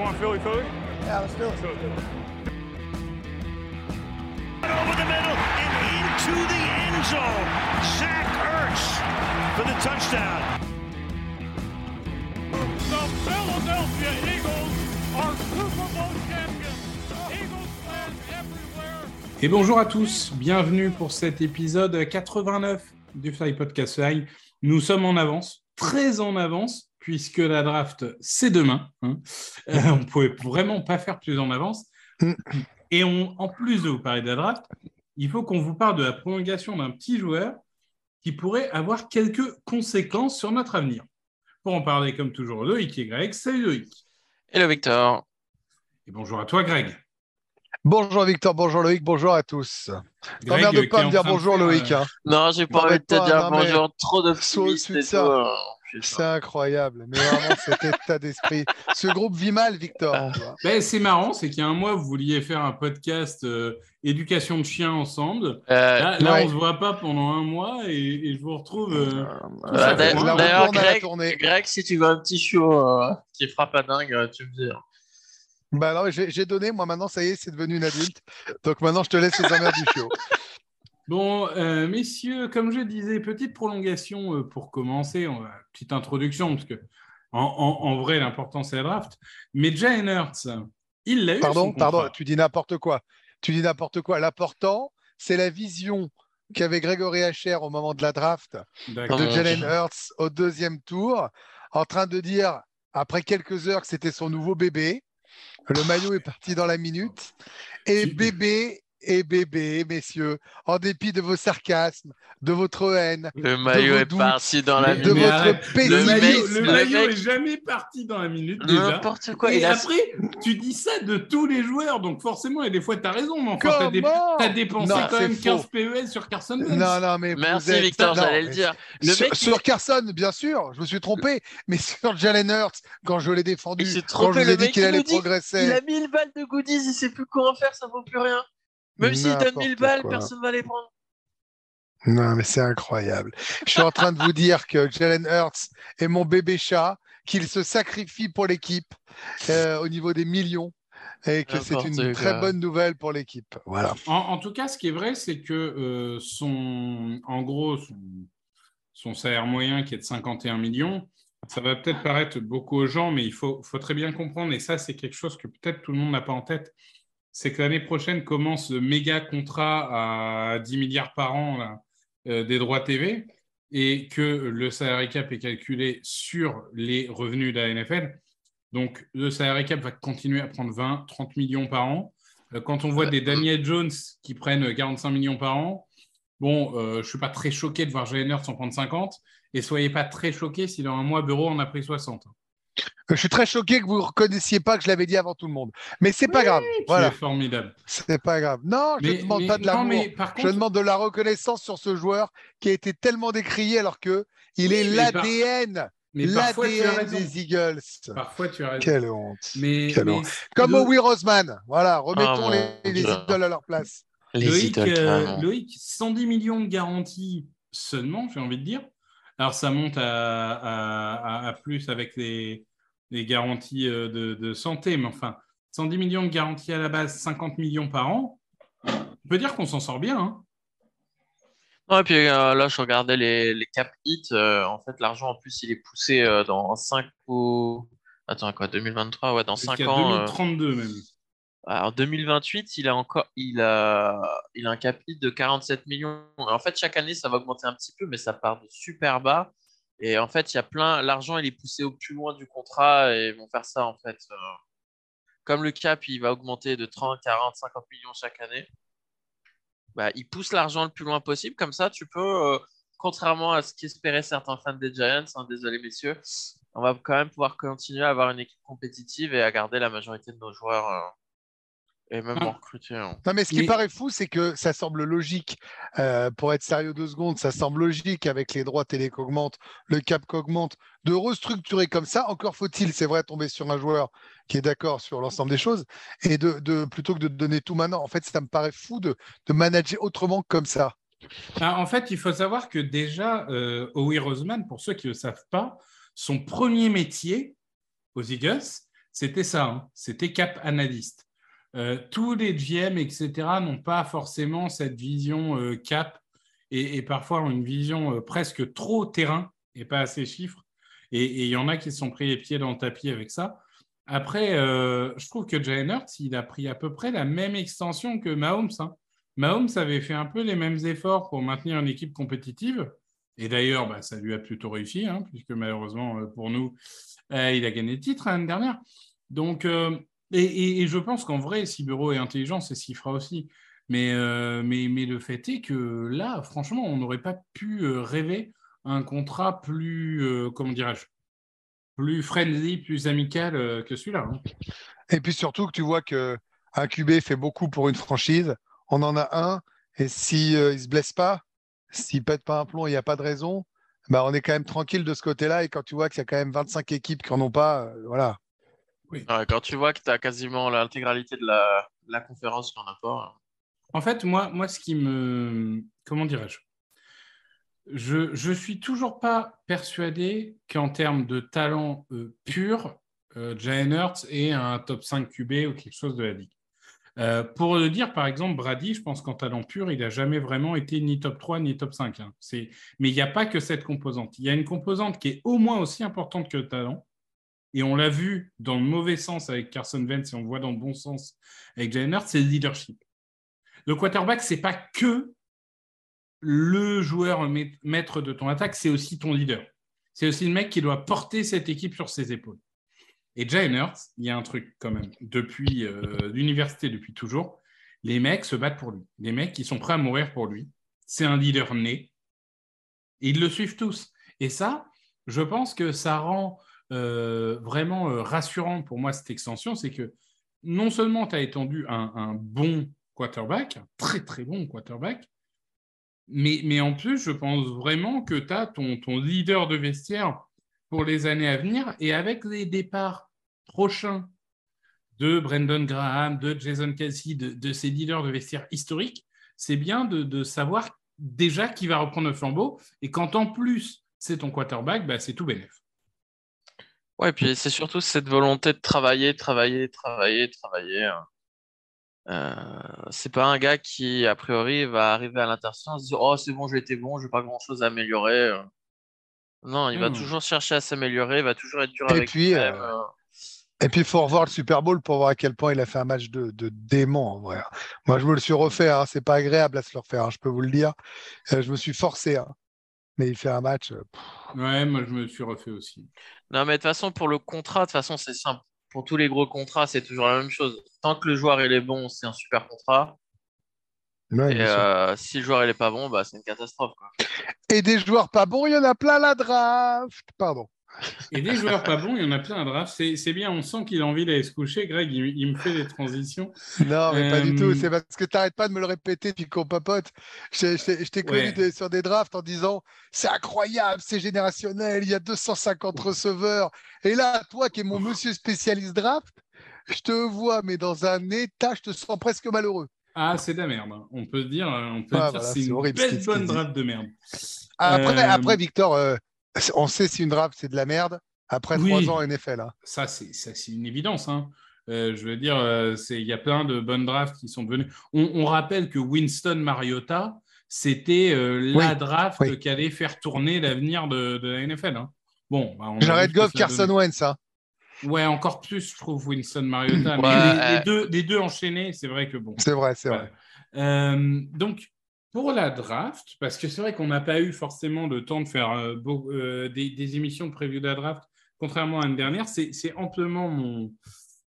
want Philly Philly? Yeah, let's do it. over the middle and into the end zone. Zach Ertz for the touchdown. The Philadelphia Eagles are Super Bowl champions. Eagles fans everywhere. Et bonjour à tous, bienvenue pour cet épisode 89 du Fly Podcast Live. Nous sommes en avance, très en avance, puisque la draft, c'est demain. hein. Euh, on ne pouvait vraiment pas faire plus en avance. Et on, en plus de vous parler de la draft, il faut qu'on vous parle de la prolongation d'un petit joueur qui pourrait avoir quelques conséquences sur notre avenir. Pour en parler, comme toujours, Loïc et Greg. Salut Loïc. Hello Victor. Et bonjour à toi, Greg. Bonjour Victor, bonjour Loïc, bonjour à tous. T'emmerdes pas à me dire bonjour Loïc. euh, hein. Non, j'ai pas envie de te dire bonjour, trop de C'est incroyable, mais vraiment cet état d'esprit. Ce groupe vit mal, Victor. Ah. Ben, c'est marrant, c'est qu'il y a un mois, vous vouliez faire un podcast euh, éducation de chiens ensemble. Euh, Là, là, ouais. on se voit pas pendant un mois et, et je vous retrouve. euh, euh, La D'ailleurs, à Greg, si tu veux un petit chiot euh, qui fera pas dingue, tu me dis. Bah non, mais j'ai j'ai donné, moi maintenant, ça y est, c'est devenu une adulte. Donc maintenant, je te laisse les emmerdes du chiot. Bon, euh, messieurs, comme je disais, petite prolongation euh, pour commencer, on va- petite introduction, parce que en, en- en vrai, l'important c'est la draft. Mais Jalen Hurts, il l'a eu. Pardon, pardon, tu dis n'importe quoi. Tu dis n'importe quoi. L'important, c'est la vision qu'avait Grégory Hacher au moment de la draft de Jalen Dieu. Hurts au deuxième tour, en train de dire, après quelques heures, que c'était son nouveau bébé. Le maillot est parti dans la minute. Et bébé et bébé, messieurs, en dépit de vos sarcasmes, de votre haine, Le maillot est doutes, parti dans la de minute. votre le maillot, le maillot mec- est jamais parti dans la minute. N'importe quoi. et a- après, tu dis ça de tous les joueurs, donc forcément, et des fois, tu as raison, mais enfin, tu as, Comment dépensé Non, quand même faux. 15 PES sur Carson Wentz. Non, non, mais Merci êtes- Victor, non, j'allais le dire. Le sur, mec, sur Carson, bien sûr, je me suis trompé, mais sur Jalen Hurts, quand je l'ai défendu, Il s'est quand trompé, je vous le ai dit mec, qu'il il allait progresser. il a 1000 balles de goodies, il sait plus quoi en faire, ça vaut plus rien. Même s'il donne 1000 N'importe balles, quoi. personne va les prendre. Non, mais c'est incroyable. Je suis en train de vous dire que Jalen Hurts est mon bébé chat, qu'il se sacrifie pour l'équipe euh, au niveau des millions et que c'est une très bonne nouvelle pour l'équipe. Voilà. En, en tout cas, ce qui est vrai, c'est que euh, son, en gros, son, son salaire moyen qui est de 51 millions, ça va peut-être paraître beaucoup aux gens, mais il faut, faut très bien comprendre, et ça, c'est quelque chose que peut-être tout le monde n'a pas en tête, c'est que l'année prochaine commence le méga contrat à 10 milliards par an euh, des droits TV, et que le salary cap est calculé sur les revenus de la NFL. Donc, le salary cap va continuer à prendre 20, 30 millions par an. Euh, Quand on voit des Daniel Jones qui prennent 45 millions par an, bon, euh, je ne suis pas très choqué de voir Jalen Hurts en prendre 50. Et soyez pas très choqués si dans un mois, Bureau en a pris 60. Je suis très choqué que vous ne reconnaissiez pas que je l'avais dit avant tout le monde. Mais c'est pas grave. Voilà, C'est formidable. c'est pas grave. Non, je ne demande mais- pas de l'amour. Je demande de la reconnaissance sur ce joueur qui a été tellement décrié alors que il Oui, est par- l'ADN, l'ADN des Eagles. Parfois, tu as raison. Quelle honte. Mais, Quelle mais honte. Comme le- Howie Roseman. Voilà, remettons mon les, les idoles à leur place. Les Loïc, idoles, euh. Loïc, 110 millions de garanties seulement, j'ai envie de dire. Alors, ça monte à, à- à- à plus avec les, les garanties euh, de, de santé, mais enfin, 110 millions de garanties à la base, 50 millions par an. On peut dire qu'on s'en sort bien. hein. Ouais, et puis euh, là, je regardais les, les cap hits. euh, en fait, l'argent, en plus, il est poussé euh, dans 5 ou. Attends, quoi, 2023, ouais, dans 5 Jusqu'à ans. euh, 2032 même. Alors, 2028, il a encore, il a, il a un cap hit de 47 millions. En fait, chaque année, ça va augmenter un petit peu, mais ça part de super bas. Et en fait, il y a plein, l'argent, il est poussé au plus loin du contrat et ils vont faire ça, en fait. euh, Comme le cap, il va augmenter de 30, 40, 50 millions chaque année. Bah, ils poussent l'argent le plus loin possible. Comme ça, tu peux, euh, contrairement à ce qu'espéraient certains fans des Giants, hein, désolé messieurs, on va quand même pouvoir continuer à avoir une équipe compétitive et à garder la majorité de nos joueurs euh, et même en recruter. hein. Non, mais ce qui Mais- paraît fou, c'est que ça semble logique. euh, pour être sérieux deux secondes, ça semble logique avec les droits télé qu'augmentent, le cap qu'augmente, de restructurer comme ça. Encore faut-il, c'est vrai, tomber sur un joueur qui est d'accord sur l'ensemble des choses et de, de- plutôt que de donner tout maintenant. En fait, ça me paraît fou de, de manager autrement que comme ça. Ah, en fait, il faut savoir que déjà, euh, Howie Roseman, pour ceux qui ne le savent pas, son premier métier aux Eagles, c'était ça, hein. c'était cap analyste. Euh, tous les GM, etc., n'ont pas forcément cette vision euh, cap et, parfois ont une vision euh, presque trop terrain et pas assez chiffres. Et il y en a qui se sont pris les pieds dans le tapis avec ça. Après, je trouve que Jalen Hurts, il a pris à peu près la même extension que Mahomes. Hein. Mahomes avait fait un peu les mêmes efforts pour maintenir une équipe compétitive. Et d'ailleurs, bah, ça lui a plutôt réussi, hein, puisque malheureusement pour nous, il a gagné le titre l'année dernière. Donc, et, je pense qu'en vrai, si Bureau est intelligent, c'est ce qu'il fera aussi. Euh, mais, mais, le fait est que là, franchement, on n'aurait pas pu euh, rêver un contrat plus, euh, comment dirais-je, plus friendly, plus amical que celui-là. Hein. Et puis surtout que tu vois qu'un QB fait beaucoup pour une franchise. On en a un, et s'il ne se blesse pas, s'il pète pas un plomb, il n'y a pas de raison, bah, on est quand même tranquille de ce côté-là. Et quand tu vois qu'il y a quand même 25 équipes qui n'en ont pas, voilà, quand tu vois que tu as quasiment l'intégralité de la, la, conférence en a pas. En fait, moi, moi, ce qui me. Comment dirais-je? Je, je suis toujours pas persuadé qu'en termes de talent euh, pur, euh, Jalen Hurts est un top 5 QB ou quelque chose de la ligue. Euh, pour le dire, par exemple, Brady, je pense qu'en talent pur, il n'a jamais vraiment été ni top 3 ni top 5. Hein. Mais il n'y a pas que cette composante. Il y a une composante qui est au moins aussi importante que le talent, et on l'a vu dans le mauvais sens avec Carson Wentz et on voit dans le bon sens avec Jalen Hurts, c'est le leadership. Le quarterback, c'est pas que le joueur maître de ton attaque, c'est aussi ton leader. C'est aussi le mec qui doit porter cette équipe sur ses épaules. Et Jalen Hurts, il y a un truc quand même, depuis euh, l'université, depuis toujours, les mecs se battent pour lui. Les mecs, qui sont prêts à mourir pour lui. C'est un leader né. Ils le suivent tous. Et ça, je pense que ça rend euh, vraiment euh, rassurant pour moi cette extension, c'est que non seulement tu as étendu un, bon quarterback, un très très bon quarterback, mais, mais en plus, je pense vraiment que tu as ton, leader de vestiaire pour les années à venir. Et avec les départs prochains de Brendan Graham, de Jason Kelsey, de, ces leaders de vestiaire historiques, c'est bien de, savoir déjà qui va reprendre le flambeau. Et quand en plus c'est ton quarterback, bah, c'est tout bénef. Ouais, puis c'est surtout cette volonté de travailler, travailler, travailler, travailler. Hein. Euh, c'est pas un gars qui, a priori, va arriver à l'intersaison et se dire Oh, c'est bon, j'ai été bon, j'ai pas grand chose à améliorer. Euh. Non, il va toujours chercher à s'améliorer, il va toujours être dur et avec puis, euh, Et puis, il faut revoir le Super Bowl pour voir à quel point il a fait un match de, de dément, en vrai. Moi, je me le suis refait, hein. c'est pas agréable à se le refaire, hein, je peux vous le dire. je me suis forcé. Hein mais il fait un match. Ouais, moi je me suis refait aussi. Non, mais de toute façon, pour le contrat, de toute façon, c'est simple. Pour tous les gros contrats, c'est toujours la même chose. Tant que le joueur il est bon, c'est un super contrat. et euh, si le joueur il est pas bon, bah, c'est une catastrophe. Et des joueurs pas bons, il y en a plein la draft. Pardon. Et des joueurs pas bons, il y en a plein à draft. C'est bien, on sent qu'il a envie d'aller se coucher. Greg, il, me fait des transitions. Non, mais pas du tout. Euh, c'est parce que tu n'arrêtes pas de me le répéter puis qu'on papote. Je, t'ai connu sur des drafts en disant c'est incroyable, c'est générationnel, il y a 250 receveurs. Et là, toi qui es mon monsieur spécialiste draft, je te vois, mais dans un état, je te sens presque malheureux. Ah, c'est de la merde. Hein. On peut dire, on peut ah, dire c'est une belle bonne draft de merde. Après, euh, après Victor, euh, on sait si une draft, c'est de la merde après trois ans NFL. Hein. Ça, c'est une évidence. Hein. Euh, je veux dire, euh, il y a plein de bonnes drafts qui sont devenues. On, rappelle que Winston Mariota, c'était euh, la draft qui allait faire tourner l'avenir de, la NFL. Hein. Bon, bah, J'arrête Goff, Carson Wentz. Hein. Ouais, encore plus, je trouve, Winston Mariota. mais les, deux, les, deux, enchaînés, c'est vrai que bon. C'est vrai, c'est vrai. donc, pour la draft, parce que c'est vrai qu'on n'a pas eu forcément le temps de faire euh, euh, des, émissions de preview de la draft, contrairement à l'année dernière, c'est amplement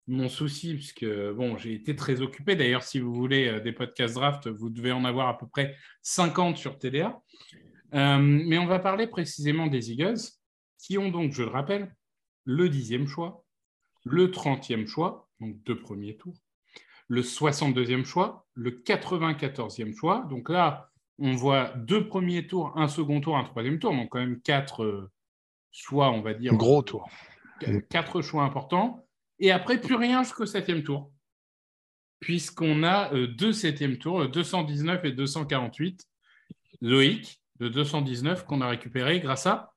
mon, souci, puisque bon, j'ai été très occupé. D'ailleurs, si vous voulez euh, des podcasts draft, vous devez en avoir à peu près 50 sur TDA. mais on va parler précisément des Eagles, qui ont donc, je le rappelle, le dixième choix, le trentième choix, donc deux premiers tours, le 62e choix, le 94e choix. Donc là, on voit deux premiers tours, un second tour, un troisième tour, donc quand même quatre euh, choix, on va dire. Gros tours. Quatre choix importants. Et après, plus rien jusqu'au septième tour. Puisqu'on a euh, deux septièmes tours, 219 et 248. Loïc, de 219 qu'on a récupéré grâce à?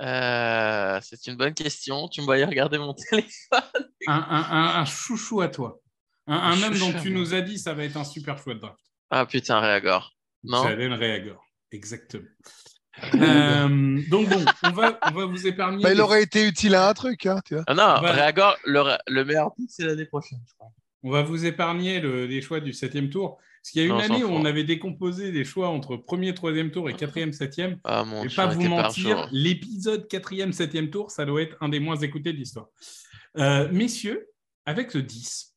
Euh, c'est une bonne question. Tu me voyais regarder mon téléphone. Un, un- un- un chouchou à toi. Un, un Un même dont tu nous as dit ça va être un super choix de draft. Ah putain, Réagor. Non? Jalen Reagor. Exactement. Euh, donc bon, on va, on va vous épargner. Bah, il les- aurait été utile à un truc, hein, tu vois. Ah non, Réagor, le, le meilleur pick, c'est l'année prochaine, je crois. On va vous épargner le- les choix du septième tour. Parce qu'il y a une Non, année où on avait décomposé les choix entre premier, troisième tour et quatrième, septième. Ah mon Et dieu, pas vous mentir, l'épisode quatrième, septième tour, ça doit être un des moins écoutés de l'histoire. Euh, messieurs, avec le 10,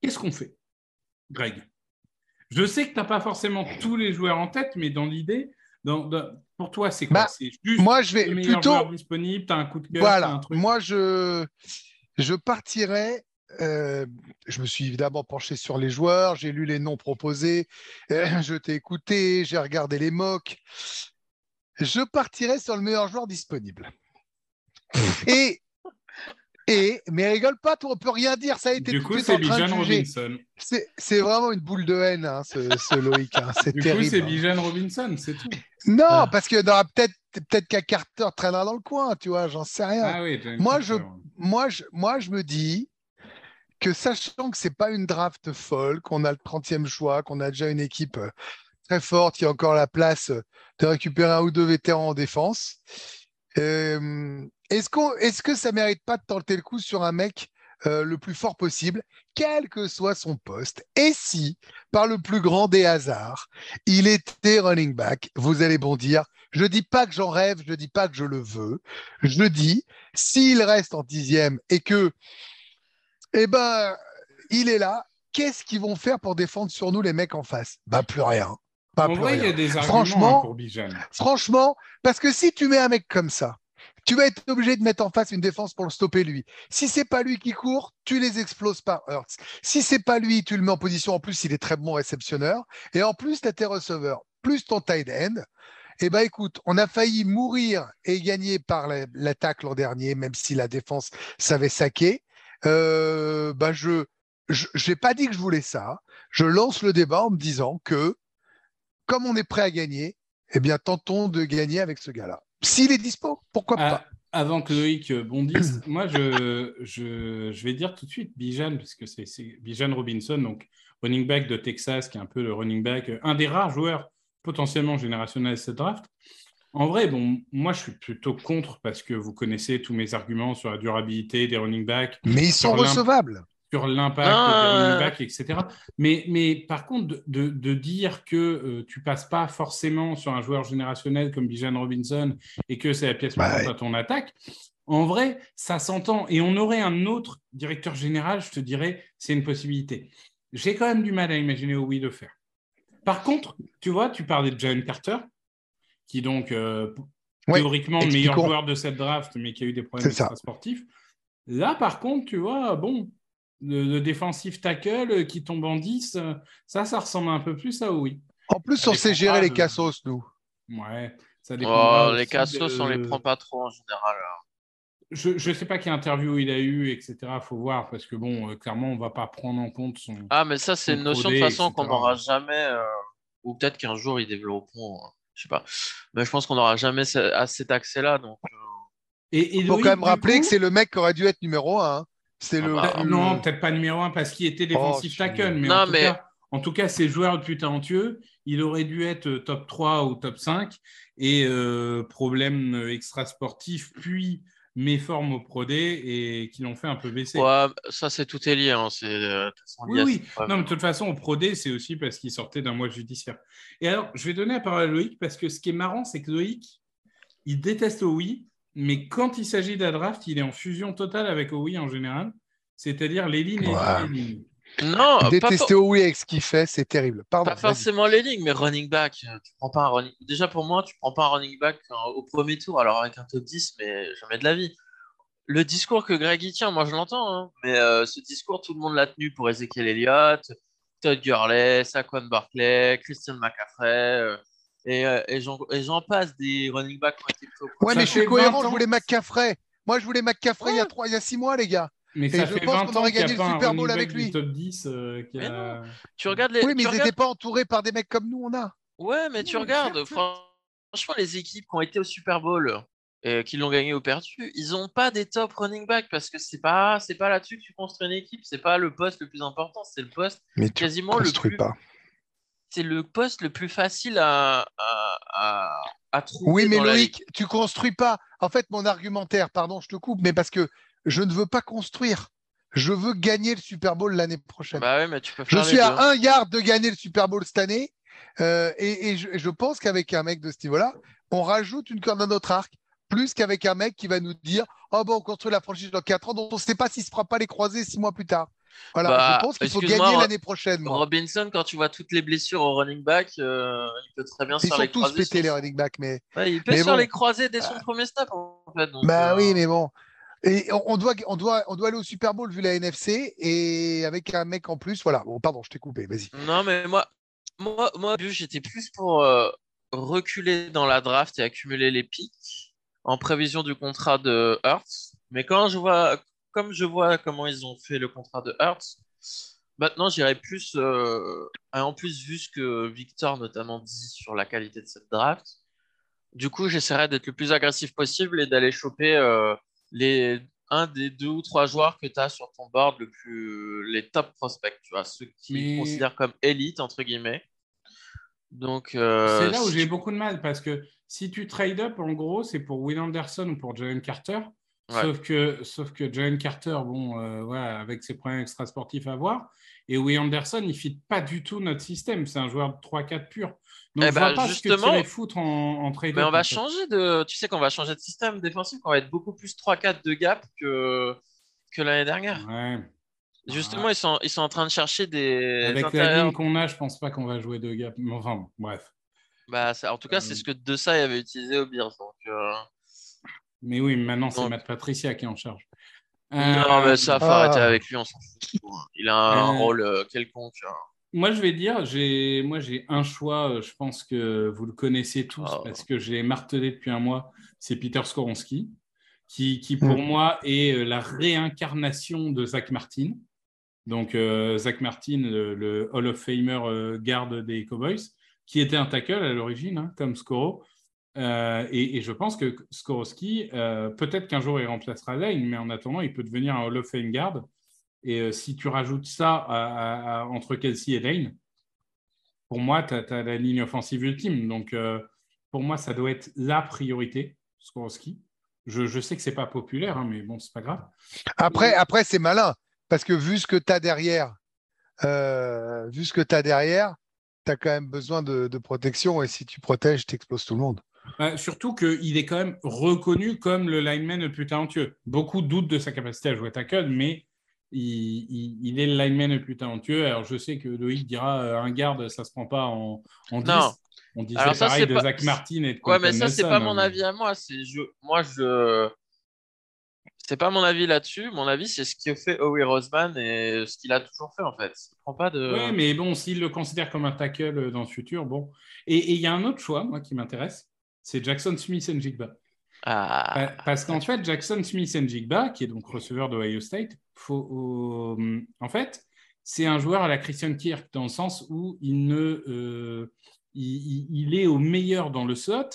qu'est-ce qu'on fait Greg? Je sais que tu n'as pas forcément tous les joueurs en tête, mais dans l'idée, dans- dans- pour toi, c'est quoi? Bah, C'est juste Moi, je vais le meilleur plutôt. joueur disponible, tu as un coup de cœur, un truc moi je, je partirais. euh, je me suis évidemment penché sur les joueurs, j'ai lu les noms proposés, euh, je t'ai écouté, j'ai regardé les mocks. Je partirais sur le meilleur joueur disponible. Et, et mais rigole pas, toi, on peut rien dire, ça a été Du tout coup, c'est en train de Bijan juger. Robinson. C'est vraiment une boule de haine, hein, ce, ce Loïc, hein, c'est Du terrible. coup, c'est hein. Bijan Robinson, c'est tout. Non, Ah. parce que peut-être peut-être qu'un Carter traînera dans le coin, tu vois, j'en sais rien. Ah oui, Moi, je- moi, je, moi, je me dis que sachant que c'est pas une draft folle, qu'on a le 30e choix, qu'on a déjà une équipe euh, très forte, qui a encore la place de récupérer un ou deux vétérans en défense, euh, est-ce que ça mérite pas de tenter le coup sur un mec euh, le plus fort possible, quel que soit son poste? Et si, par le plus grand des hasards, il était running back, vous allez bondir. Je dis pas que j'en rêve, je dis pas que je le veux. Je dis, s'il reste en dixième et que, eh ben, il est là, qu'est-ce qu'ils vont faire pour défendre sur nous les mecs en face? Bah plus rien. Pas En plus vrai, il y rien. a des arguments Franchement, hein, pour Bijan. Franchement, parce que si tu mets un mec comme ça, tu vas être obligé de mettre en face une défense pour le stopper lui. Si c'est pas lui qui court, tu les exploses pas. Alors, si c'est pas lui, tu le mets en position. En plus, il est très bon réceptionneur. Et en plus, tu as tes receveurs, plus ton tight end. Eh ben écoute, on a failli mourir et gagner par la- l'attaque l'an dernier, même si la défense savait saquer. Euh, je je n'ai pas dit que je voulais ça. Je lance le débat en me disant que comme on est prêt à gagner, eh bien tentons de gagner avec ce gars-là. S'il est dispo, pourquoi Ah, pas? avant que Loïc euh, bondisse, moi, je, je, je vais dire tout de suite Bijan, parce que c'est Bijan Robinson, donc running back de Texas, qui est un peu le running back, euh, un des rares joueurs potentiellement générationnels de cette draft. En vrai, bon, moi, je suis plutôt contre parce que vous connaissez tous mes arguments sur la durabilité des running backs, Mais ils sont recevables. Sur l'impact Ah, des etc. Mais, mais par contre, de, de- de dire que euh, tu passes pas forcément sur un joueur générationnel comme Bijan Robinson et que c'est la pièce Bah maîtresse ouais. à ton attaque, en vrai, ça s'entend. Et on aurait un autre directeur général, je te dirais, c'est une possibilité. J'ai quand même du mal à imaginer oui le faire. Par contre, tu vois, tu parlais de Jalen Carter, qui donc euh, Ouais, théoriquement le meilleur joueur de cette draft, mais qui a eu des problèmes sportifs. Là, par contre, tu vois, bon, le, le défensif tackle qui tombe en 10, euh, ça, ça ressemble un peu plus à oui. En plus, Ça on sait gérer les de- cassos, nous. Ouais, ça Oh, dépendra les cassos, de- on les prend pas trop en général. hein. Je ne sais pas quelle interview il a eu, etc. Il faut voir, parce que bon, euh, clairement, on ne va pas prendre en compte son. Ah, mais ça, c'est une notion de façon qu'on n'aura jamais, euh, ou peut-être qu'un jour ils développeront, euh, je sais pas. Mais je pense qu'on n'aura jamais ce- à cet accès-là. Donc, euh, Et, et Il faut quand même rappeler coup- que c'est le mec qui aurait dû être numéro un. hein. C'est Ah le. bah, Euh, le- Non, peut-être pas numéro un parce qu'il était défensif si. tackle, mais, Non, en, tout mais- Cas, en tout cas, c'est joueur le plus talentueux. Il aurait dû être top 3 ou top 5 et euh, problème extra-sportif, puis méforme au Pro D et qui l'ont fait un peu baisser. ouais, ça, c'est tout est lié. hein, C'est euh, de toute façon lié Oui, oui. Non, mais de toute façon, au Pro D, c'est aussi parce qu'il sortait d'un mois judiciaire. Et alors, je vais donner la parole à Loïc parce que ce qui est marrant, c'est que Loïc, il déteste OUI, mais quand il s'agit de la draft, il est en fusion totale avec OUI en général, c'est-à-dire les lignes et les lignes. Non, Détester for- Owi avec ce qu'il fait, c'est terrible. Pardon. pas forcément les lignes, mais running back. Tu prends pas un running... Déjà, pour moi, tu prends pas un running back euh, au premier tour, alors avec un top 10, mais jamais de la vie. Le discours que Greg y tient, moi je l'entends, hein, mais euh, ce discours, tout le monde l'a tenu pour Ezekiel Elliott, Todd Gurley, Saquon Barkley, Christian McCaffrey, euh, et, euh, et j'en passe des running backs qui ont été pris au Ouais, mais je suis cohérent. 20 Je voulais McCaffrey. Moi, je voulais McCaffrey il y a Ouais. trois, il y a six mois, les gars. Mais Et ça je fait pense 20 qu'on aurait gagné le Super Bowl avec lui. top 10 euh, Mais Tu regardes les. Oui, mais tu ils regardes- n'étaient pas entourés par des mecs comme nous, on a. Ouais, mais tu Ouais, regardes, franchement, les équipes qui ont été au Super Bowl et qui l'ont gagné ou perdu, ils n'ont pas des top running back parce que c'est pas c'est pas là-dessus que tu construis une équipe, c'est pas le poste le plus important, c'est le poste Mais tu quasiment le construis plus pas. C'est le poste le plus facile à à, à, à trouver Oui, mais dans la Loïc, ligue. tu construis pas. En fait, mon argumentaire, pardon, je te coupe, mais parce que je ne veux pas construire. Je veux gagner le Super Bowl l'année prochaine. Bah ouais, mais tu peux je faire suis les à un yard de gagner le Super Bowl cette année. euh, et et je, je pense qu'avec un mec de ce niveau-là, on rajoute une corde à notre arc, plus qu'avec un mec qui va nous dire Oh, bon, on construit la franchise dans 4 ans, dont on ne sait pas s'il ne se fera pas les croiser six mois plus tard. Voilà, Bah, je pense qu'il faut gagner l'année prochaine. moi. Robinson, quand tu vois toutes les blessures au running back, euh, il peut très bien se Ils faire sont les tous croisés. pétés, sur- les running backs, mais. Ouais, il peut mais se faire les croisés dès son premier snap en fait. donc, Bah euh, oui, mais bon. Et on, doit, on, doit, on doit aller au Super Bowl vu la NFC et avec un mec en plus. Voilà. Bon, pardon, je t'ai coupé. Vas-y. Non, mais moi, moi, moi, j'étais plus pour euh, reculer dans la draft et accumuler les pics en prévision du contrat de Hurts. Mais quand je vois, comme je vois comment ils ont fait le contrat de Hurts, maintenant j'irais plus. euh, en plus, vu ce que Victor notamment dit sur la qualité de cette draft, du coup, j'essaierai d'être le plus agressif possible et d'aller choper euh, les un des deux ou trois joueurs que tu as sur ton board, le plus, les top prospects, tu vois, ceux qui Mais- considèrent comme élite, entre guillemets. Donc, euh, C'est là où j'ai beaucoup de mal parce que si tu trade up, en gros, c'est pour Will Anderson ou pour Jalen Carter. Ouais. Sauf que, sauf que Jalen Carter, bon, euh, avec ses problèmes extrasportifs à voir, et Will Anderson, il ne fit pas du tout notre système. C'est un joueur de 3-4 pur. Donc, Eh je ben, vois pas ce que justement- tu irais foutre en, en trade Mais up. on va changer de. Tu sais qu'on va changer de système défensif, qu'on va être beaucoup plus 3-4 de gap que, que l'année dernière. Ouais. Justement, ils, sont, ils sont en train de chercher des Avec la ligne qu'on a, je pense pas qu'on va jouer de gap. Enfin, bref. Bah, ça- en tout cas, c'est ce que De avait utilisé au Bears. Donc, euh, Mais oui, maintenant, c'est Matt Patricia qui est en charge. Non, mais ça, faut ah. arrêter avec lui, on s'en fout. Il a un Euh, rôle euh, quelconque. hein. Moi, je vais dire, j'ai, moi, j'ai un choix. euh, Je pense que vous le connaissez tous Oh. parce que je l'ai martelé depuis un mois. C'est Peter Skoronski, qui, qui pour Mm. moi est la réincarnation de Zach Martin. Donc, euh, Zach Martin, le, le Hall of Famer euh, garde des Cowboys, qui était un tackle à l'origine, hein, comme Skoro. Euh, et, et je pense que Skorowski, euh, peut-être qu'un jour il remplacera Lane, mais en attendant, il peut devenir un Hall of Fame guard. Et euh, si tu rajoutes ça à- à- à- entre Kelsey et Lane, pour moi, tu as, la ligne offensive ultime. Donc, pour moi, ça doit être la priorité, Skorowski. Je, je sais que c'est pas populaire, hein, mais bon, c'est pas grave. Après, après c'est malin parce que vu ce que tu as derrière, vu ce que tu as derrière, tu as quand même besoin de, de protection et si tu protèges, tu exploses tout le monde. Euh, surtout qu'il est quand même reconnu comme le lineman le plus talentueux. Beaucoup doutent de sa capacité à jouer tackle, mais il, il- il est le lineman le plus talentueux. Alors, je sais que Loïc dira euh, un garde, ça se prend pas en, en 10. Non. On disait Alors ça, pareil de pas- Zach Martin et de Ouais, mais ça, c'est pas hein, mon mais- avis à moi. C'est je... Moi, je. C'est pas mon avis là-dessus. Mon avis, c'est ce que fait Howie Roseman et ce qu'il a toujours fait, en fait. Il prend pas de. Ouais, mais bon, s'il le considère comme un tackle euh, dans le futur, bon. Et et il y a un autre choix, moi, qui m'intéresse, c'est Jackson Smith and Jigba. Ah, Pa- Parce qu'en fait, Jackson Smith and Jigba, qui est donc receveur de Ohio State, faut, euh, en fait, c'est un joueur à la Christian Kirk dans le sens où il ne, euh, il, est au meilleur dans le slot.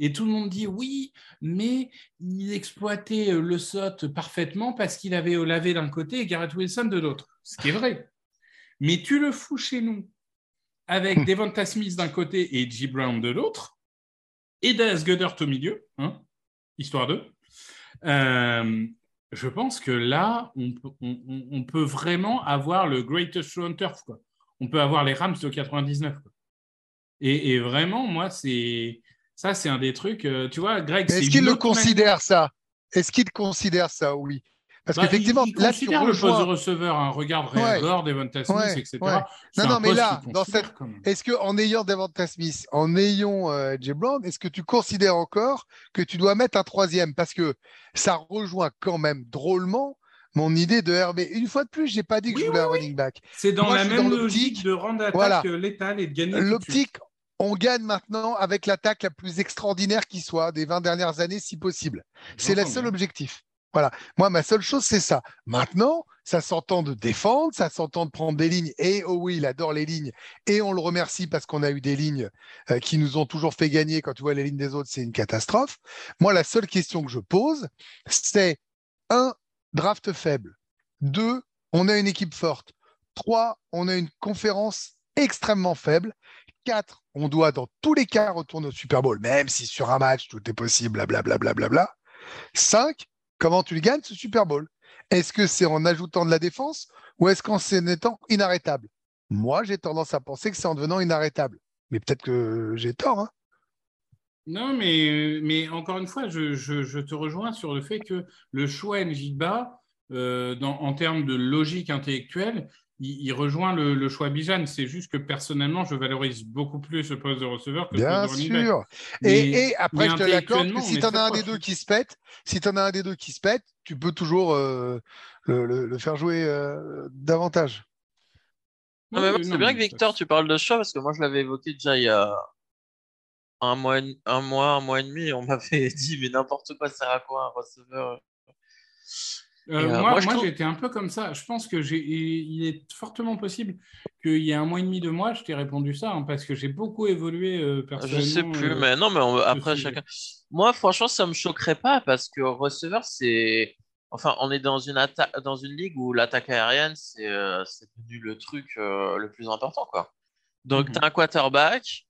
Et tout le monde dit oui, mais il exploitait euh, le slot parfaitement parce qu'il avait Olavé d'un côté et Garrett Wilson de l'autre. Ce qui est vrai. Mais tu le fous chez nous avec Devonta Smith d'un côté et G. Brown de l'autre, et Dallas Goddard au milieu, hein, histoire d'eux. Euh, je pense que là, on, peut- on- on- on peut vraiment avoir le greatest show on turf. Quoi. On peut avoir les Rams de 99. quoi. Et, et vraiment, moi, c'est ça, c'est un des trucs. euh, tu vois, Greg, Est-ce qu'il le considère ça? Est-ce qu'il considère ça, oui Parce Bah, qu'effectivement, il, il là, tu considère le poste de rejoins. receveur. Hein, regarde Ouais. Gore, Devonta Smith, Ouais, etc. ouais. Non, un non, mais là, dans cette-. Est-ce qu'en ayant Devonta Smith, en ayant euh, Jay Brown, est-ce que tu considères encore que tu dois mettre un troisième? Parce que ça rejoint quand même drôlement mon idée de RB. Une fois de plus, j'ai pas dit que Oui, je voulais un running back. C'est dans Moi, la même dans logique de rendre l'attaque Voilà. euh, létale et de gagner. L'optique, on gagne maintenant avec l'attaque la plus extraordinaire qui soit des 20 dernières années, si possible. C'est le seul objectif. Voilà. Moi, ma seule chose, c'est ça. Maintenant, ça s'entend de défendre, ça s'entend de prendre des lignes. Et oh oui, il adore les lignes. Et on le remercie parce qu'on a eu des lignes euh, qui nous ont toujours fait gagner. Quand tu vois les lignes des autres, c'est une catastrophe. Moi, la seule question que je pose, c'est un, draft faible. Deux, on a une équipe forte. Trois, on a une conférence extrêmement faible. Quatre, on doit dans tous les cas retourner au Super Bowl, même si sur un match tout est possible, blablabla. Bla, bla, bla, Cinq, comment tu gagnes ce Super Bowl Est-ce que c'est en ajoutant de la défense ou est-ce qu'en étant inarrêtable? Moi, j'ai tendance à penser que c'est en devenant inarrêtable. Mais peut-être que j'ai tort. Hein. non, mais, encore une fois, je, te rejoins sur le fait que le choix NJBA, euh, en termes de logique intellectuelle, il, rejoint le, choix Bijan. C'est juste que personnellement, je valorise beaucoup plus ce poste de receveur que Bien le poste de sûr. Et, après, je te l'accorde si tu en as un des deux qui se pète, si tu en as un des deux qui se pète, tu peux toujours euh, le, faire jouer euh, davantage. c'est bien que Victor, tu parles de choix parce que moi, je l'avais évoqué déjà il y a un mois, un mois, un mois et demi. On m'avait dit, mais n'importe quoi, ça sert à quoi un receveur? Euh, euh, moi, moi, j'étais un peu comme ça. Je pense que j'ai, il est fortement possible qu'il y ait un mois et demi, de mois, je t'ai répondu ça, hein, parce que j'ai beaucoup évolué euh, personnellement. Je sais plus, mais non, mais après chacun. Moi, franchement, ça me choquerait pas parce que receveur, c'est. Enfin, on est dans une dans une ligue où l'attaque aérienne, c'est, devenu le truc le plus important, quoi. Donc, mhm. tu as un quarterback,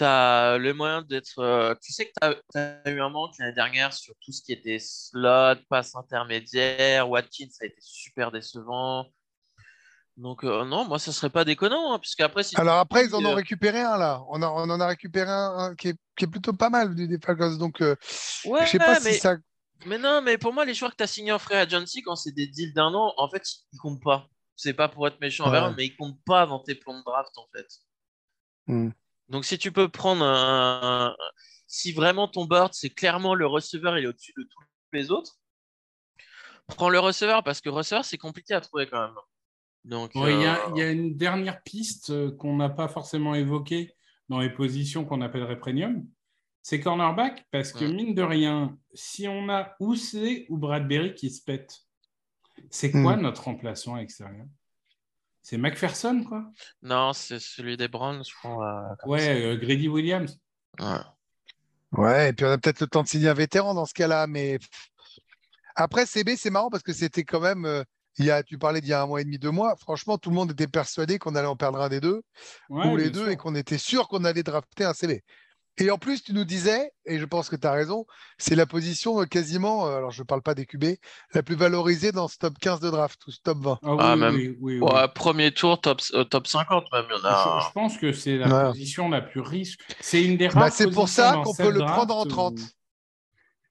tu as le moyen d'être. Euh, tu sais que tu as, eu un manque l'année dernière sur tout ce qui était slot, passe intermédiaire. Watkins, ça a été super décevant. Donc, euh, non, moi, ça serait pas déconnant. Hein, puisque après, si Alors, après, ils en ont récupéré un là. On, on en a récupéré un, qui, est, plutôt pas mal des Falcons. Donc, euh, ouais, je sais pas mais... si ça. Mais non, mais pour moi, les joueurs que tu as signés en frère agency, quand c'est des deals d'un an, en fait, ils comptent pas. C'est pas pour être méchant envers eux, mais ils comptent pas avant tes plans de draft, en fait. Hmm. Donc, si tu peux prendre un. Si vraiment ton board, c'est clairement le receveur, il est au-dessus de tous les autres, prends le receveur parce que receveur, c'est compliqué à trouver quand même. Donc, il y, a euh, une dernière piste euh, qu'on n'a pas forcément évoquée dans les positions qu'on appellerait premium. C'est cornerback parce que, mine de rien, si on a Oussé ou Bradbury qui se pète, c'est quoi hmm. notre remplaçant extérieur? C'est McPherson, quoi Non, c'est celui des Browns, je crois. Euh, ouais, euh, Grady Williams. Ouais. ouais, et puis on a peut-être le temps de signer un vétéran dans ce cas-là, mais après CB, c'est marrant parce que c'était quand même. Euh, il y a, tu parlais d'il y a un mois et demi, deux mois. Franchement, tout le monde était persuadé qu'on allait en perdre un des deux ou les deux et qu'on était sûr qu'on allait drafter un CB. Et en plus, tu nous disais, et je pense que tu as raison, c'est la position euh, quasiment, euh, alors je ne parle pas des QB, la plus valorisée dans ce top 15 de draft ou ce top 20. Ah, ah même, premier tour, top, euh, top 50 même. Il y en a... je, pense que c'est la position la plus riche. C'est une des bah, rares C'est pour ça qu'on peut le prendre en 30.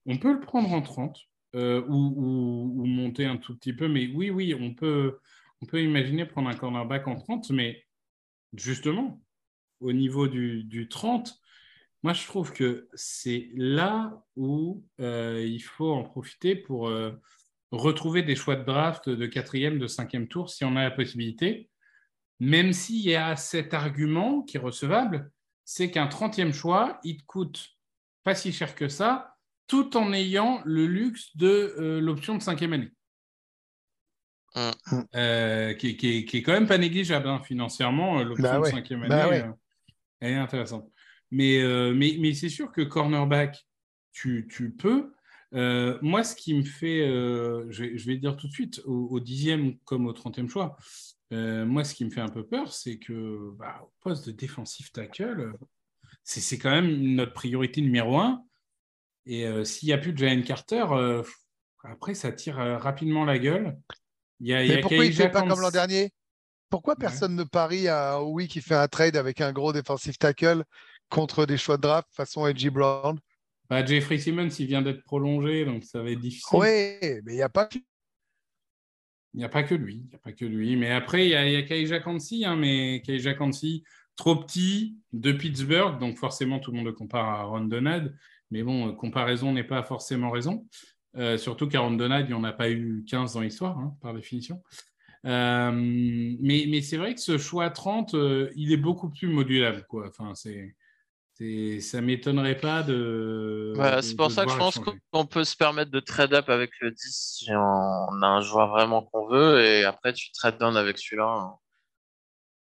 On peut le prendre en 30 ou, ou, monter un tout petit peu, mais oui, oui, on peut, on peut imaginer prendre un cornerback en 30, mais justement, au niveau du, du 30, moi, je trouve que c'est là où euh, il faut en profiter pour euh, retrouver des choix de draft de quatrième, de cinquième tour, si on a la possibilité, même s'il y a cet argument qui est recevable, c'est qu'un 30e choix, il te coûte pas si cher que ça, tout en ayant le luxe de euh, l'option de cinquième année. Mmh. qui, qui, est quand même pas négligeable hein, financièrement, l'option bah de cinquième bah année, elle est intéressante. Euh, mais, mais, c'est sûr que cornerback, tu, peux. Euh, moi, ce qui me fait, euh, je, vais, dire tout de suite, au, dixième comme au trentième choix, moi, ce qui me fait un peu peur, c'est que bah, au poste de défensif tackle, c'est quand même notre priorité numéro un. Et s'il n'y a plus de Jalen Carter, après, ça tire rapidement la gueule. Il y a, Mais pourquoi il ne fait pas comme l'an dernier? Pourquoi personne ne parie à oui qui fait un trade avec un gros défensif tackle? Contre des choix de draft façon Edgy Brown bah, Jeffrey Simmons, il vient d'être prolongé, donc ça va être difficile. Oui, mais il n'y a pas que... Il n'y a pas que lui. Il n'y a pas que lui. Mais après, il y a, il y a Kaija Kansi, hein, mais Kaija Kansi, trop petit, de Pittsburgh, donc forcément tout le monde le compare à Ron Donald. Mais bon, comparaison n'est pas forcément raison. Euh, surtout qu'à Ron Donald, il n'y en a pas eu 15 dans l'histoire, hein, par définition. Euh, mais, mais c'est vrai que ce choix 30, euh, il est beaucoup plus modulable. Quoi. Enfin, c'est C'est- Ça m'étonnerait pas de. C'est pour ça que je pense qu'on peut se permettre de trade up avec le 10 si on a un joueur vraiment qu'on veut et après tu trade down avec celui-là.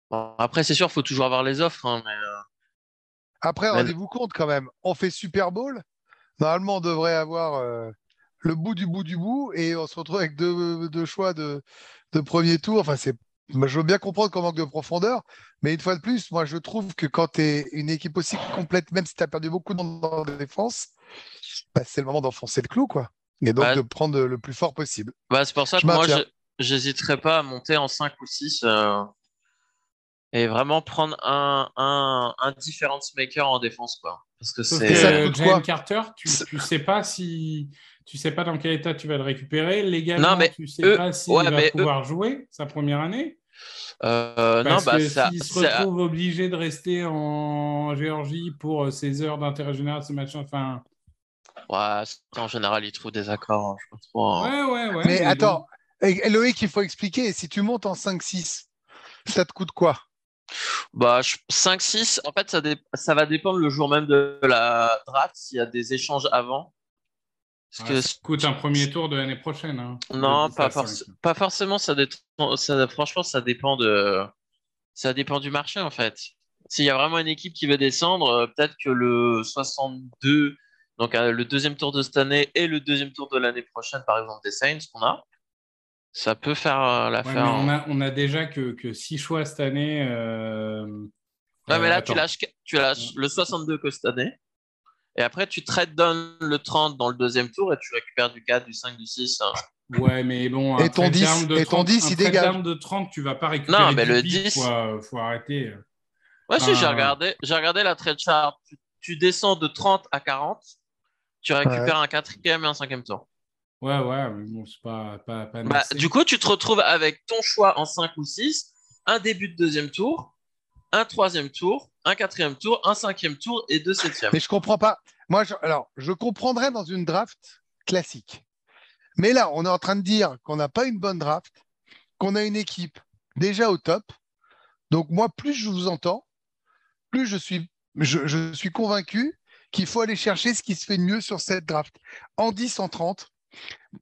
Bon, après, c'est sûr, il faut toujours avoir les offres. hein, mais, euh, Après, Mais- rendez-vous compte quand même, on fait Super Bowl. Normalement, on devrait avoir euh, le bout du bout du bout et on se retrouve avec deux, deux choix de, de premier tour. Enfin, c'est, je veux bien comprendre qu'on manque de profondeur, mais une fois de plus, moi, je trouve que quand tu es une équipe aussi complète, même si tu as perdu beaucoup de monde dans la défense, bah, c'est le moment d'enfoncer le clou, quoi. Et donc Ouais. de prendre le plus fort possible. bah, c'est pour ça Je que moi, j'hésiterais pas à monter en 5 ou 6 euh, et vraiment prendre un, un, un difference maker en défense. Quoi. Parce que c'est. Coûte Jalen Carter, tu, tu sais pas si tu sais pas dans quel état tu vas le récupérer. Légalement, Non, mais tu sais eux- pas s'il ouais, va eux- pouvoir jouer sa première année. Euh, non, Parce bah, que ça, s'il se ça- retrouve obligé de rester en Géorgie pour euh, ses heures d'intérêt général, ce machin, enfin. ouais, en général, ils trouvent des accords. hein, je pense pas. Ouais, ouais, ouais. mais mais attends, et- Loïc, il faut expliquer, si tu montes en 5-6, ça te coûte quoi? Bah, je- 5-6, en fait, ça, dé- ça va dépendre le jour même de la draft, s'il y a des échanges avant. Parce Ouais, que ça coûte un premier tour de l'année prochaine. hein. non, De 10 pas, à forc- 5. pas forcément, ça, dé- ça- franchement, ça dépend de ça dépend du marché, en fait. S'il y a vraiment une équipe qui veut descendre, euh, peut-être que le 62, donc euh, le deuxième tour de cette année et le deuxième tour de l'année prochaine, par exemple, des Saints qu'on a, ça peut faire euh, Ouais, l'affaire. on a, on a déjà que, que six choix cette année. euh, Ouais, mais euh, là, tu lâches, tu lâches le 62 que cette année. Et après, tu trades down le 30 dans le deuxième tour et tu récupères du 4, du 5, du 6. hein. Ouais, mais bon, Et ton trade 10, down de et ton 30, 10, un il trade dégage. de 30, tu vas pas récupérer Non, mais 10 le pics, 10 Faut, faut arrêter. Ouais, si, j'ai regardé, j'ai regardé la trade chart. Tu, tu descends de 30 à 40, tu récupères un quatrième et un cinquième tour. Ouais, ouais, mais bon, c'est pas, pas, pas Bah, du coup, tu te retrouves avec ton choix en 5 ou 6, un début de deuxième tour, un troisième tour, un quatrième tour, un cinquième tour et deux septièmes. Mais je comprends pas. Moi, je, alors, je comprendrais dans une draft classique. Mais là, on est en train de dire qu'on n'a pas une bonne draft, qu'on a une équipe déjà au top. Donc, moi, plus je vous entends, plus je suis, je, je suis convaincu qu'il faut aller chercher ce qui se fait de mieux sur cette draft. En 10, en 30,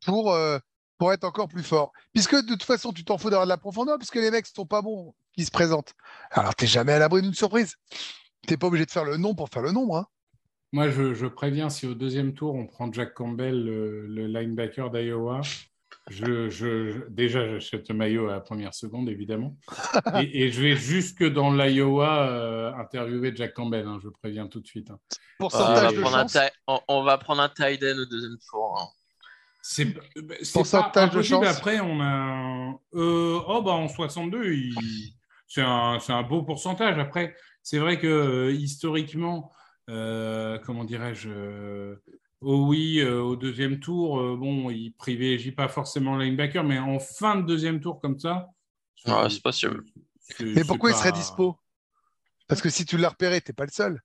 pour, euh, pour être encore plus fort. Puisque de toute façon, tu t'en fous d'avoir de la profondeur, puisque les mecs ne sont pas bons qui se présentent. Alors, tu n'es jamais à l'abri d'une surprise. Tu n'es pas obligé de faire le nom pour faire le nombre. hein. Moi, je, je préviens, si au deuxième tour, on prend Jack Campbell, le, le linebacker d'Iowa, je, je- je- déjà, j'achète le maillot à la première seconde, évidemment. Et, et je vais jusque dans l'Iowa euh, interviewer Jack Campbell, hein, je préviens tout de suite. hein. on, va Pourcentage de prendre un chance. ti- on, on va prendre un tight end au deuxième tour. hein. C'est Pourcentage pas de impossible. chance. Après, on a un- euh, oh bah en 62, il- c'est un, c'est un beau pourcentage. Après, c'est vrai que euh, historiquement, euh, comment dirais-je, oh oui, euh, au deuxième tour, euh, bon, il privilégie pas forcément le linebacker, mais en fin de deuxième tour comme ça, Ouais, c'est possible. Mais pourquoi il serait dispo? Parce que si tu l'as repéré, t'es pas le seul.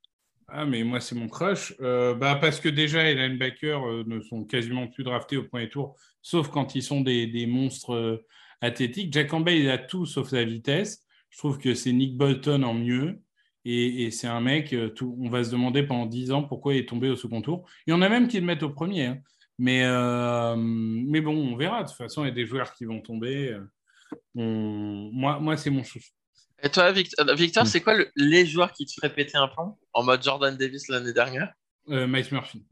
Ah, mais moi, c'est mon crush. Euh, bah, parce que déjà, les linebackers euh, ne sont quasiment plus draftés au premier tour, sauf quand ils sont des, monstres euh, athlétiques. Jack Campbell, il a tout sauf sa vitesse. Je trouve que c'est Nick Bolton en mieux. Et, c'est un mec, on va se demander pendant 10 ans pourquoi il est tombé au second tour. Il y en a même qui le mettent au premier. hein. Mais, bon, on verra. De toute façon, il y a des joueurs qui vont tomber. Moi, moi c'est mon chouchou. Et toi, euh, Victor, Hmm. c'est quoi le- les joueurs qui te feraient péter un plomb en mode Jordan Davis l'année dernière? Euh, Mike Murphy.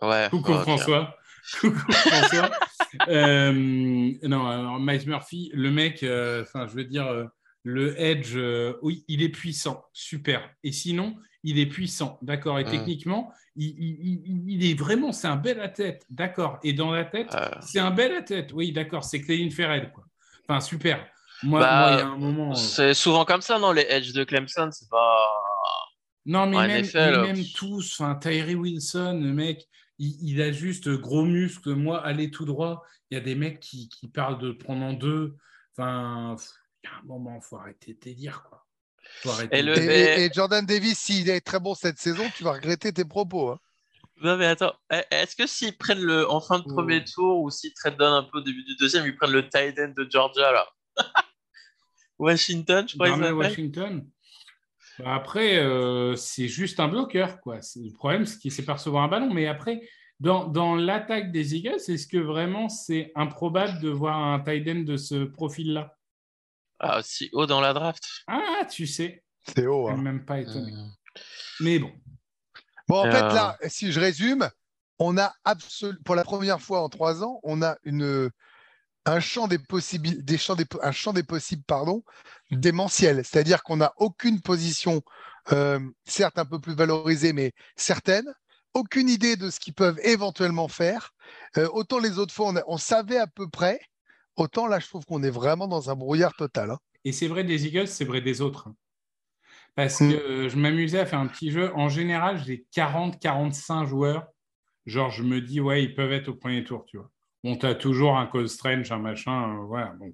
Ouais. Coucou. François. Coucou François. Euh, non, alors Miles Murphy, le mec, euh, je veux dire, euh, le edge, euh, oui, il est puissant, super. Et sinon, il est puissant, d'accord. Et Mm. techniquement, il, il- il- il est vraiment, c'est un bel athlète, d'accord. Et dans la tête, Euh, c'est un bel athlète, oui, d'accord. C'est Clayton Ferrell, quoi. Enfin, super. Moi, Bah, moi, il y a un moment. euh, C'est souvent comme ça, non Les Edge de Clemson, c'est pas. Non, mais même, NFL, mais même tous, enfin, Tyree Wilson, le mec, il, il a juste gros muscles. Moi, aller tout droit, il y a des mecs qui, qui parlent de prendre en deux. Enfin, il y a un moment, il faut arrêter de délire, quoi. Et de le- Et, délire. Mais- et- et Jordan Davis, s'il est très bon cette saison, tu vas regretter tes propos. hein. Non, mais attends, est-ce que s'ils prennent le en fin de Oh. premier tour ou s'ils traitent down un peu au début du deuxième, ils prennent le tight end de Georgia là? Washington, je crois Darnell. Washington. Bah, Après, euh, c'est juste un bloqueur. Quoi. Le problème, c'est qu'il sait pas recevoir un ballon. Mais après, dans, dans l'attaque des Eagles, est-ce que vraiment c'est improbable de voir un tight end de ce profil-là? Ah, si haut dans la draft. Ah, tu sais, C'est haut. je hein. suis même pas étonné. Hmm. Mais bon, Bon, en Euh. fait, là, si je résume, on a absolu- pour la première fois en trois ans, on a une, un champ des possibles, des champs des, po- un champ des possibles, pardon, démentiel. C'est-à-dire qu'on n'a aucune position, euh, certes un peu plus valorisée, mais certaine. Aucune idée de ce qu'ils peuvent éventuellement faire. Euh, autant les autres fois, on, a- on savait à peu près. Autant là, je trouve qu'on est vraiment dans un brouillard total. hein. et c'est vrai des Eagles, c'est vrai des autres. hein. Parce Mm. que euh, je m'amusais à faire un petit jeu. En général, j'ai 40-45 joueurs. Genre, je me dis, ouais, ils peuvent être au premier tour, tu vois. Bon, tu as toujours un cause strange, un machin, euh, voilà, bon.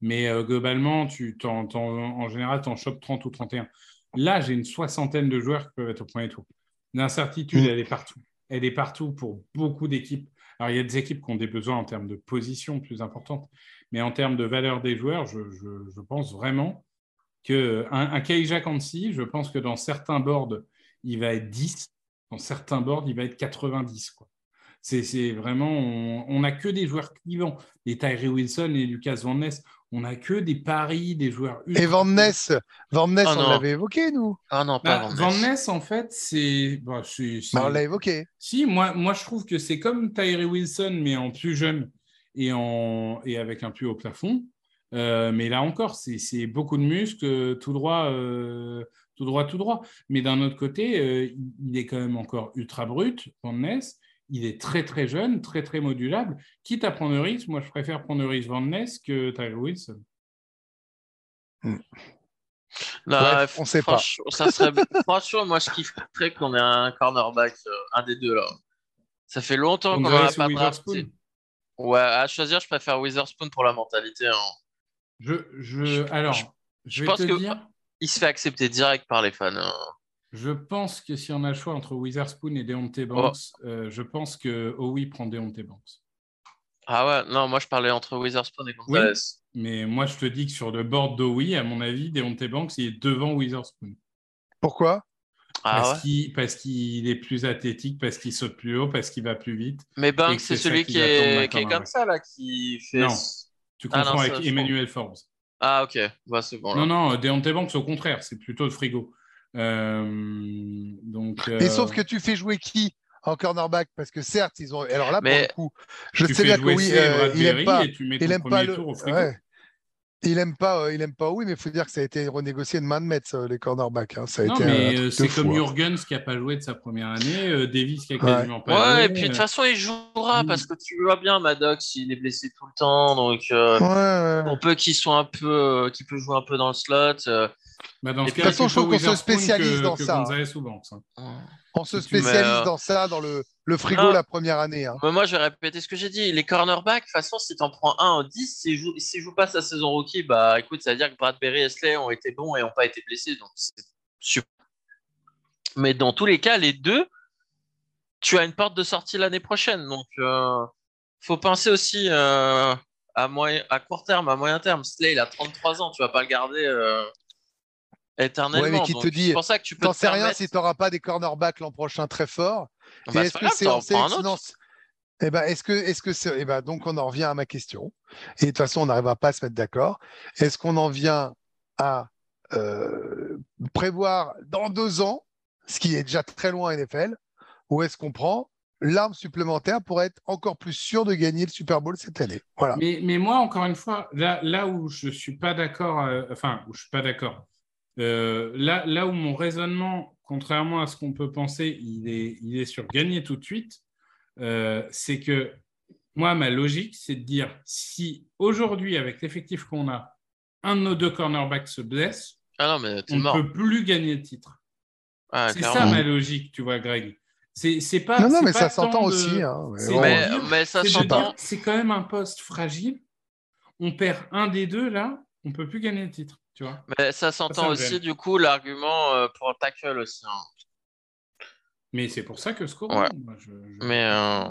Mais euh, globalement, tu en général, tu en chopes 30 ou 31. Là, j'ai une soixantaine de joueurs qui peuvent être au premier tour. L'incertitude, Mm. elle est partout. Elle est partout pour beaucoup d'équipes. Alors, il y a des équipes qui ont des besoins en termes de position plus importantes, mais en termes de valeur des joueurs, je, je- je pense vraiment que un, un Kaija Kansi, je pense que dans certains boards, il va être 10. Dans certains boards, il va être 90. Quoi. C'est, vraiment, on n'a que des joueurs clivants. Les Tyree Wilson et Lucas Van Ness, on n'a que des paris, des joueurs. Et Van Ness, Van Ness Ah on l'avait évoqué, nous. Ah non, pas Bah, Van Van Ness. En fait, c'est. bah, Bah, on l'a évoqué. Si, moi, moi, je trouve que c'est comme Tyree Wilson, mais en plus jeune et, en, et avec un plus haut plafond. Euh, mais là encore, c'est beaucoup de muscles, euh, tout droit, euh, tout droit, tout droit. Mais d'un autre côté, euh, il- il est quand même encore ultra brut, Van Ness. Il est très, très jeune, très, très modulable. Quitte à prendre le risque, moi, je préfère prendre le risque Van Ness que Tyree Wilson. Bref, on sait pas. franchement, ça serait... franchement, moi, je kifferais qu'on ait un cornerback, euh, un des deux là. Ça fait longtemps qu'on ou pas drafté. Ouais, à choisir, je préfère Witherspoon pour la mentalité. hein. Je, je, Je- alors, je- je, je vais pense te que- dire. Il se fait accepter direct par les fans. hein. Je pense que si on a le choix entre Witherspoon et Oh. Deontay Banks, euh, je pense que Owi prend Deontay Banks. Ah ouais, non, moi je parlais entre Witherspoon et Gonzalez. Mais moi, je te dis que sur le board d'Owi, à mon avis, Deontay Banks, il est devant Witherspoon. Pourquoi? Ah parce ouais. qu'il parce qu'il est plus athlétique, parce qu'il saute plus haut, parce qu'il va plus vite. Mais Banks, c'est celui qui est, d'un qui est comme ça là, qui fait. Non. Tu Ah non, ça, avec Emmanuel Forbes. Ah ok, bah, c'est bon là. Non, non, Deontay Banks, au contraire, c'est plutôt le frigo. Euh, donc, Et euh, sauf que tu fais jouer qui en cornerback? Parce que certes, ils ont. Alors là, Mais- pour le coup, je sais bien que oui, euh, il aime pas. et tu mets Il aime pas le. tour au frigo. ouais. Il aime pas, euh, il aime pas, oui, mais il faut dire que ça a été renégocié de main de maître, ça, les cornerbacks. hein. Ça a Non, été mais euh, de c'est comme hein. Jurgens qui n'a pas joué de sa première année, euh, Davis qui a Ouais. quasiment pas joué. Ouais, et puis de toute euh, façon, il jouera oui. parce que tu vois bien, Maddox, il est blessé tout le temps, donc euh, Ouais, ouais. pour peu qu'il soit un peu, euh, qu'il peut jouer un peu dans le slot. euh, bah, dans Et de toute façon, je trouve qu'on se spécialise dans ça, hein. Gonzalez ou Banks, hein. On se spécialise Mais, euh, dans ça, dans le, le frigo la première année. hein. Moi, je vais répéter ce que j'ai dit. Les cornerbacks, de toute façon, si tu en prends un en 10, s'il joue, s'il joue pas sa saison rookie, bah écoute, ça veut dire que Bradbury et Slay ont été bons et n'ont pas été blessés. Donc c'est super. Mais dans tous les cas, les deux, tu as une porte de sortie l'année prochaine. Donc euh, faut penser aussi euh, à, moyen, à court terme, à moyen terme. Slay, il a 33 ans, tu vas pas le garder euh, éternellement. Ouais, mais qui te dit- c'est pour ça que tu peux T'en te sais rien si tu n'auras pas des cornerbacks l'an prochain très forts. Bah, Et c'est est-ce que c'est en eh ben, est-ce que, est-ce que c'est, eh ben, donc on en revient à ma question. Et de toute façon, on n'arrivera pas à se mettre d'accord. Est-ce qu'on en vient à euh, prévoir dans deux ans, ce qui est déjà très loin en NFL, ou est-ce qu'on prend l'arme supplémentaire pour être encore plus sûr de gagner le Super Bowl cette année? Voilà. Mais, mais moi, encore une fois, là, là où je ne suis pas d'accord, euh, enfin, où je suis pas d'accord, euh, là, là où mon raisonnement, contrairement à ce qu'on peut penser, il est, il est sur gagner tout de suite, euh, c'est que moi, ma logique, c'est de dire si aujourd'hui, avec l'effectif qu'on a, un de nos deux cornerbacks se blesse, Ah non, mais t'es on ne peut plus gagner le titre. Ah, c'est ça ma logique, tu vois, Greg. C'est c'est pas. non, non, mais pas ça s'entend de- aussi. hein. Mais c'est bon, Mais, dire- mais ça s'entend. C'est quand même un poste fragile. On perd un des deux là, on peut plus gagner le titre, tu vois. Mais ça s'entend aussi, gêne. du coup, l'argument euh, pour le tackle aussi. hein. Mais c'est pour ça que score. Ouais. moi, je- je- Mais euh,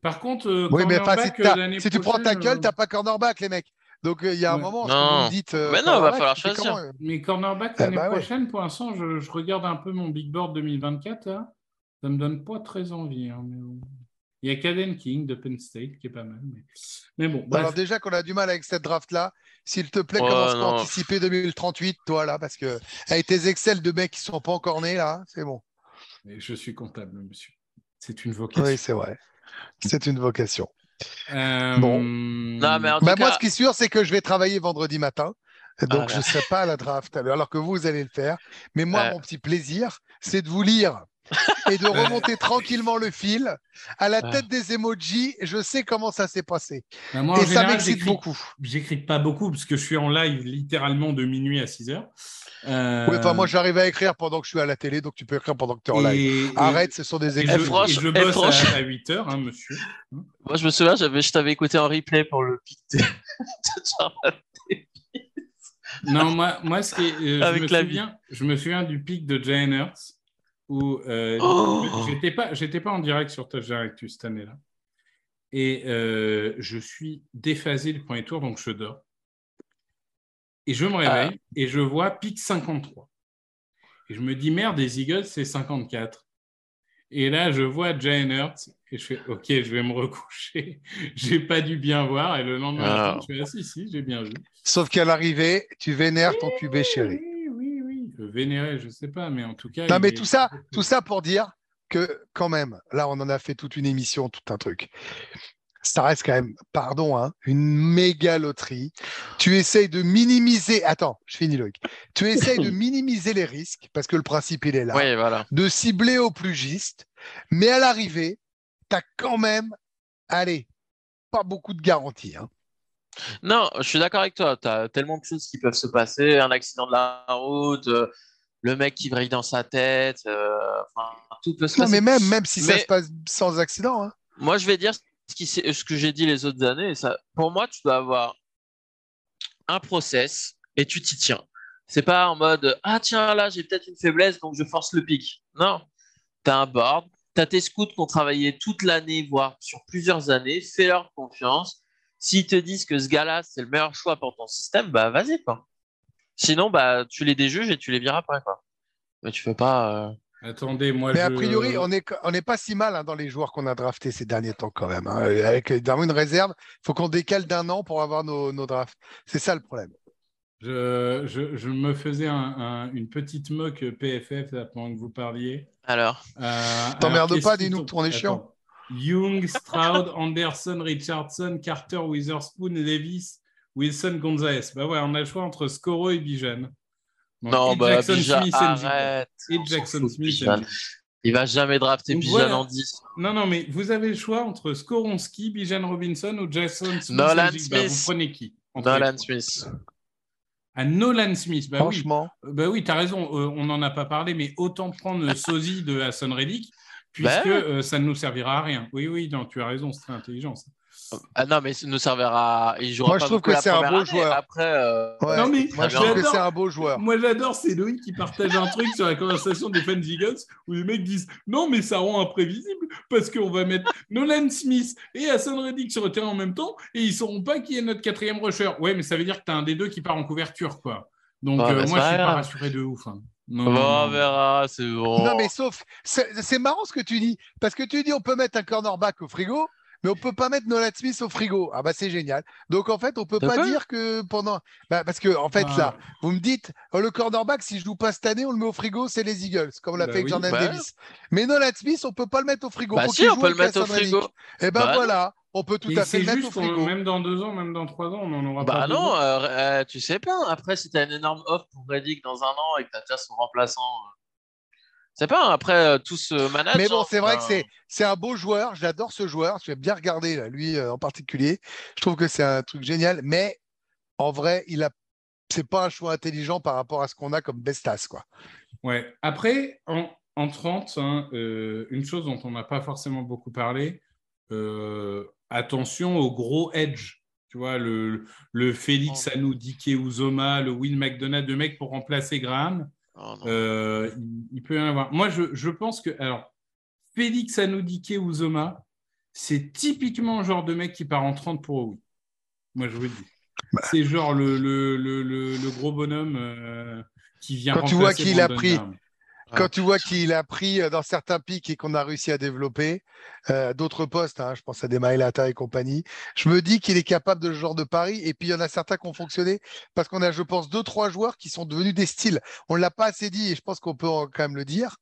Par contre, euh, Oui, mais enfin, si, euh, si tu prends tackle, euh, t'as pas cornerback, les mecs. Donc euh, il y a un Ouais. moment, Non. vous dites. euh, Mais non, va cornerback, falloir choisir. comment, euh Mais cornerback Ah, l'année bah ouais. prochaine, pour l'instant, je, je regarde un peu mon big board 2024. Là. Ça me donne pas très envie. hein, mais. Il y a Caden King de Penn State qui est pas mal. Mais, mais bon, bref. Alors déjà qu'on a du mal avec cette draft-là, s'il te plaît, Oh, commence à anticiper 2038, toi là, parce que avec tes Excel de mecs qui sont pas encore nés là, c'est bon. Mais je suis comptable, monsieur. C'est une vocation. Oui, c'est vrai. C'est une vocation. Euh, Bon. Non, mais en tout Bah, cas, Moi, ce qui est sûr, c'est que je vais travailler vendredi matin. Donc, Ah, je là. ne serai pas à la draft, alors que vous, vous allez le faire. Mais moi, mon petit plaisir, c'est de vous lire et de remonter tranquillement le fil à la Ouais. tête des emojis. Je sais comment ça s'est passé. bah, moi, et ça m'excite beaucoup. J'écris pas beaucoup parce que je suis en live littéralement de minuit à 6 heures. Euh, Oui, enfin, moi, j'arrive à écrire pendant que je suis à la télé, donc tu peux écrire pendant que tu es en live. et- Arrête, ce sont des Et je, franch- et je eh, bosse à, 8 heures, hein, monsieur. moi, je me souviens, j'avais, je t'avais écouté en replay pour le pic de... Non, moi, moi ce qui est, euh, je, Avec me la souviens, je me souviens du pic de Jalen Hurts où euh, Oh j'étais pas, j'étais pas en direct sur Touch Directus cette année-là. Et euh, je suis déphasé le premier tour, donc je dors. Et je me réveille Ah. et je vois pic 53. Et je me dis, merde, les Eagles, c'est 54. Et là, je vois Jalen Hurts et je fais, OK, je vais me recoucher. j'ai pas dû bien voir. Et le lendemain, Ah. matin, je fais, ah si, si, j'ai bien vu. Sauf qu'à l'arrivée, tu vénères ton QB chéri. Vénérer, je sais pas, mais en tout cas. Non, mais est- tout ça, tout ça pour dire que quand même, là, on en a fait toute une émission, tout un truc. Ça reste quand même, pardon, hein, une méga loterie. Tu essayes de minimiser. Attends, je finis Loïc. Tu essayes de minimiser les risques parce que le principe il est là, Oui, voilà. de cibler au plus juste, mais à l'arrivée, tu as quand même, allez, pas beaucoup de garanties. hein. Non, je suis d'accord avec toi. Tu as tellement de choses qui peuvent se passer. Un accident de la route, euh, le mec qui vrille dans sa tête. euh, enfin, tout peut se Non, passer. mais même, même si ça se passe sans accident. hein. Moi, je vais dire ce, qui s'est- ce que j'ai dit les autres années. Ça, pour moi, tu dois avoir un process et tu t'y tiens. C'est pas en mode Ah, tiens, là, j'ai peut-être une faiblesse, donc je force le pic. Non. Tu as un board, tu as tes scouts qui ont travaillé toute l'année, voire sur plusieurs années. Fais-leur confiance. S'ils te disent que ce gars-là, c'est le meilleur choix pour ton système, bah vas-y, quoi. Sinon, bah, tu les déjuges et tu les vires après, quoi. Mais tu fais pas. euh, Attendez, moi Mais je. a priori, on n'est on n'est pas si mal hein, dans les joueurs qu'on a draftés ces derniers temps quand même. hein. Avec dans une réserve, il faut qu'on décale d'un an pour avoir nos, nos drafts. C'est ça le problème. Je, je, je me faisais un- un- une petite moque PFF là, pendant que vous parliez. Alors, Euh, T'emmerdes pas, dis-nous que on est chiant. Young, Stroud, Anderson, Richardson, Carter, Witherspoon, Levis, Wilson, Gonzalez. Bah ouais, on a le choix entre Scoro et Bijan. Non, et bah, Jackson Bijan, Smith arrête. Et Jackson Smith Bijan. Il va jamais drafter Donc Bijan voilà. en 10. Non, non, mais vous avez le choix entre Skoronski, Bijan Robinson ou Jackson Smith. Nolan. Smith. Vous prenez qui Nolan Smith. Ah, Nolan Smith. Bah oui. Franchement, Bah oui, tu as raison, euh, on n'en a pas parlé, mais autant prendre le sosie de Hassan Reddick, puisque Ben. euh, ça ne nous servira à rien. Oui, oui, non, tu as raison, c'est très intelligent. ça. Ah non, mais ça nous servira. Il jouera Moi, je trouve que c'est un beau année. joueur. Après, euh, ouais. Non, mais moi je j'adore. trouve que c'est un beau joueur. Moi, j'adore, c'est Loïc qui partage un truc sur la conversation des fans Eagles où les mecs disent Non, mais ça rend imprévisible parce qu'on va mettre Nolan Smith et Hassan Reddick sur le terrain en même temps et ils ne sauront pas qui est notre quatrième rusher. Ouais, mais ça veut dire que tu as un des deux qui part en couverture, quoi. Donc, euh, bah, moi, je suis pas rassuré de ouf. hein. Non, on verra, c'est bon. Non, mais sauf, c'est c'est marrant ce que tu dis, parce que tu dis on peut mettre un cornerback au frigo, mais on peut pas mettre Nolan Smith au frigo. Ah bah c'est génial. Donc en fait, on peut pas dire que pendant, bah, parce que en fait Ah. là, vous me dites oh, le cornerback si je joue pas cette année, on le met au frigo, c'est les Eagles, comme on l'a Bah fait avec oui. Jordan Bah. Davis. Mais Nolan Smith, on peut pas le mettre au frigo. Bah si, on joue peut le mettre au frigo. Et ben Bah non. voilà, on peut tout Et à fait le mettre au juste, qu'on- frigo. même dans deux ans, même dans trois ans, on en aura Bah pas non, besoin. euh, euh, tu sais pas. Après, si t'as une énorme offre pour Reddick dans un an et que t'as déjà son remplaçant, euh, c'est pas. Après, euh, tout se manage. Mais bon, hein, c'est vrai que enfin, c'est c'est un beau joueur. J'adore ce joueur. Je vais bien regarder là, lui euh, en particulier. Je trouve que c'est un truc génial. Mais en vrai, il a c'est pas un choix intelligent par rapport à ce qu'on a comme bestas quoi. Ouais. Après, en, en 30, hein, euh, une chose dont on n'a pas forcément beaucoup parlé, euh, attention au gros edge. Tu vois, le, le Félix Oh. Anou Dike Uzoma, le Will McDonough, deux mecs pour remplacer Graham. Oh non. Euh, il, il peut y en avoir. Moi, je, je pense que. Alors, Félix Anoudike Uzoma, c'est typiquement le genre de mec qui part en 30 pour oui. Moi, je vous le dis. c'est genre le, le, le, le, le gros bonhomme euh, qui vient Quand tu vois remplacer qui il a pris. Quand tu vois qu'il a pris euh, dans certains pics et qu'on a réussi à développer euh, d'autres postes, hein, je pense à des Maelata et compagnie, je me dis qu'il est capable de ce genre de pari. Et puis il y en a certains qui ont fonctionné parce qu'on a, je pense, deux, trois joueurs qui sont devenus des styles. On ne l'a pas assez dit et je pense qu'on peut en- quand même le dire.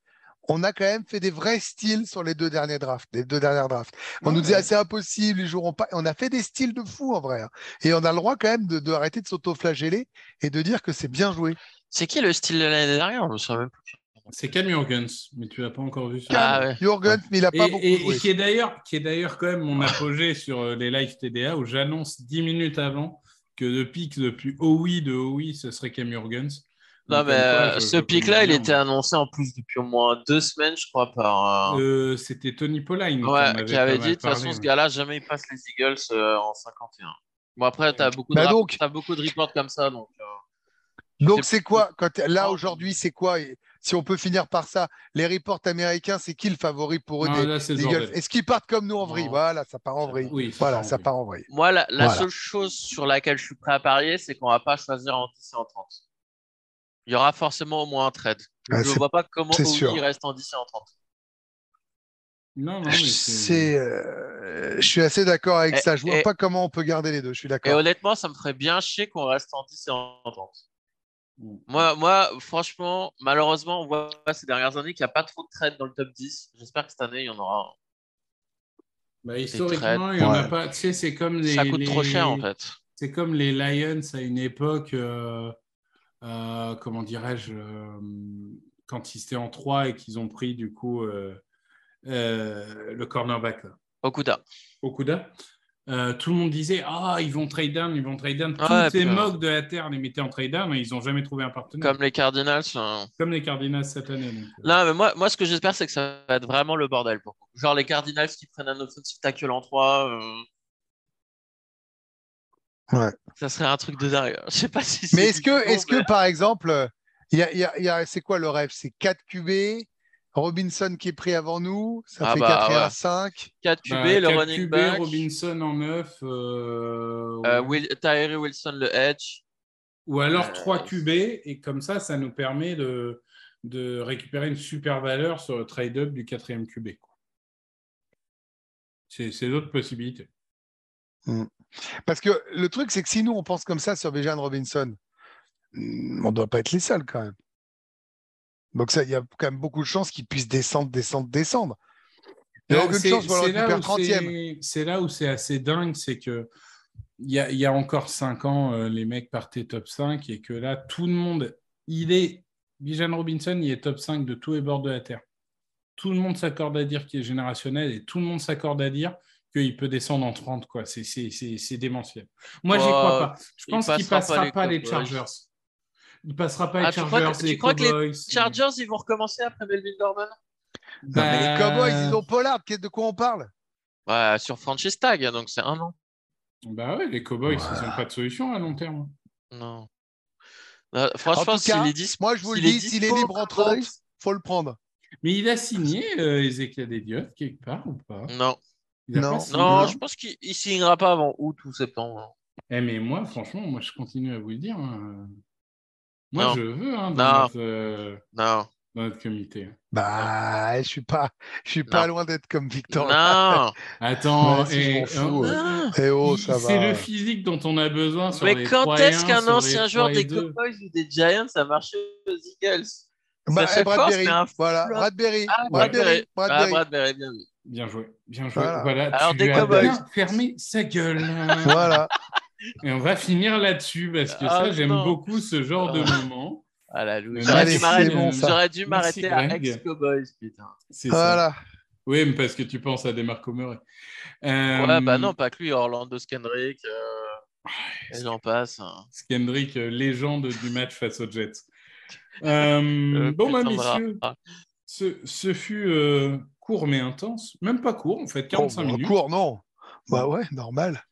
On a quand même fait des vrais styles sur les deux derniers drafts, les deux dernières drafts. On nous disait ah, c'est impossible, ils joueront pas. On a fait des styles de fou en vrai. hein. Et on a le droit quand même de, de arrêter de s'auto-flageller et de dire que c'est bien joué. C'est qui le style de l'année dernière? Je me souviens même plus. C'est Cam Jurgens, mais tu l'as pas encore vu. sur- Ah ouais. Jürgen, mais il n'a Et, pas beaucoup et- joué. et qui est d'ailleurs qui est d'ailleurs quand même mon apogée sur euh, les live TDA où j'annonce 10 minutes avant que le pic depuis OUI de OUI ce serait Cam Jurgens. Non, Donc, mais quoi, euh, je- ce pic-là, il était annoncé en plus depuis au moins deux semaines, je crois, par. euh, Euh, C'était Tony Pauline ouais, qui avait dit de toute façon, ce gars-là, jamais il passe les Eagles euh, en 51. Bon, après, tu as beaucoup, de Bah donc- t'as beaucoup de reports comme ça. Donc, euh, Donc c'est quoi quand là aujourd'hui c'est quoi? et si on peut finir par ça les reports américains c'est qui le favori pour eux Non, des, Est-ce qu'ils partent comme nous en vrille? Non. Voilà ça part en vrille. Oui, Voilà ça part en vrille. moi, la, la Voilà. seule chose sur laquelle je suis prêt à parier, c'est qu'on va pas choisir en 10 et en 30. Il y aura forcément au moins un trade. Ah, je ne vois pas comment sûr. reste en 10 et en 30. Non, non, mais C'est euh, je suis assez d'accord avec Et- ça. Je vois et- pas comment on peut garder les deux. Je suis Et d'accord. honnêtement, ça me ferait bien chier qu'on reste en 10 et en 30. Moi, moi, franchement, malheureusement, on voit ces dernières années qu'il n'y a pas trop de trades dans le top 10. J'espère que cette année, il y en aura. un. Bah, historiquement, il y en a Ouais. pas. Tu sais, c'est comme les. Ça coûte trop cher, en fait. C'est comme les Lions à une époque, euh, euh, comment dirais-je, euh, quand ils étaient en 3 et qu'ils ont pris du coup euh, euh, le cornerback là, Okuda. Okuda. Euh, tout le monde disait Ah, ils vont trade down, ils vont trade down. Tous Ouais, ces mocks de la Terre les mettaient en trade down et ils n'ont jamais trouvé un partenaire. Comme les Cardinals. euh. Comme les Cardinals cette année. donc, euh. Non, mais moi, moi, ce que j'espère, c'est que ça va être vraiment le bordel. Pour... Genre les Cardinals qui prennent un offensive tackle en 3. euh, Ouais. Ça serait un truc de dingue. Je sais pas si Mais c'est est-ce que est-ce que par exemple euh, il y a, il y a- il y a- c'est quoi le rêve C'est 4 QB Robinson qui est pris avant nous, ça Ah fait bah, 4 et ouais. 1 5. 4 QB, Bah, le quatre running QB, back, Robinson en 9. euh. Will... Tyree Wilson, le edge. Ou alors Euh, 3 QB, et comme ça, ça nous permet de, de récupérer une super valeur sur le trade-up du quatrième QB. C'est c'est d'autres possibilités. Parce que le truc c'est que si nous on pense comme ça sur Bijan Robinson, hmm, on ne doit pas être les seuls quand même. Donc ça, il y a quand même beaucoup de chances qu'il puisse descendre, descendre, descendre. Il y a Non, aucune c'est- chance pour le c'est là récupérer où 30e. c'est- C'est là où c'est assez dingue, c'est que il y a, il y a encore 5 ans, euh, les mecs partaient top 5 et que là, tout le monde, il est, Bijan Robinson, il est top 5 de tous les bords de la Terre. Tout le monde s'accorde à dire qu'il est générationnel et tout le monde s'accorde à dire qu'il peut descendre en 30. quoi. C'est- C'est c'est- c'est démentiel. Moi, j'y Oh, crois pas. Je pense qu'il passera passera pas pas les. Chargers. Il passera pas Ah, les tu crois que- Chargers, tu les crois que les. Chargers, ils vont recommencer après Melvin Gordon? Non, mais les Bah, Cowboys, ils ont Pollard, de quoi on parle? Ouais, sur franchise tag, donc c'est un an. Bah ouais, les Cowboys, ils n'ont pas de solution à long terme. Non. En franchement, s'il est dispo, Moi je vous le dis, s'il est libre en Cowboys, 30, faut le prendre. Mais il a signé euh, Ezekiel Elliott quelque part ou pas? Non, Non. non, je pense qu'il il signera pas avant août ou septembre. Eh, mais moi, franchement, moi, je continue à vous le dire. hein. Moi, Non. je veux hein, dans, Non. notre, euh, Non, dans notre comité. Bah, je suis pas, je suis pas loin d'être comme Victor. non. Attends, Ouais, si je et- m'en fous, hein, Eh oh, c'est le physique dont on a besoin sur Mais les quand 3 et est-ce 1, qu'un ancien joueur 3 et des 2? Cowboys ou des Giants a marché aux Eagles? Bah, fort, Bradbury, voilà. Bradbury, Ah, Bradbury, Ah, Bradbury. Bradbury, bien vu. Bien joué, bien joué. Voilà. Voilà, Alors, tu des as fermé sa gueule. Voilà. Et on va finir là-dessus parce que Ah, ça, j'aime non. beaucoup ce genre de Ah. moment. Ah louche. Mais J'aurais dû m'arrêter bon, ça. j'aurais dû Merci, m'arrêter à Greg. ex-Cowboys, putain. C'est ça. Voilà. Oui, mais parce que tu penses à des Marco Murray. Ouais, Euh, bah non, pas que lui, Orlando Skendrick, euh, et j'en passe. hein. Skendrick, euh, légende du match face aux Jets. Euh, bon, bah, messieurs, ce, ce fut euh, court mais intense. Même pas court, en fait, 45 Bon, minutes. court, non. Bah ouais, normal.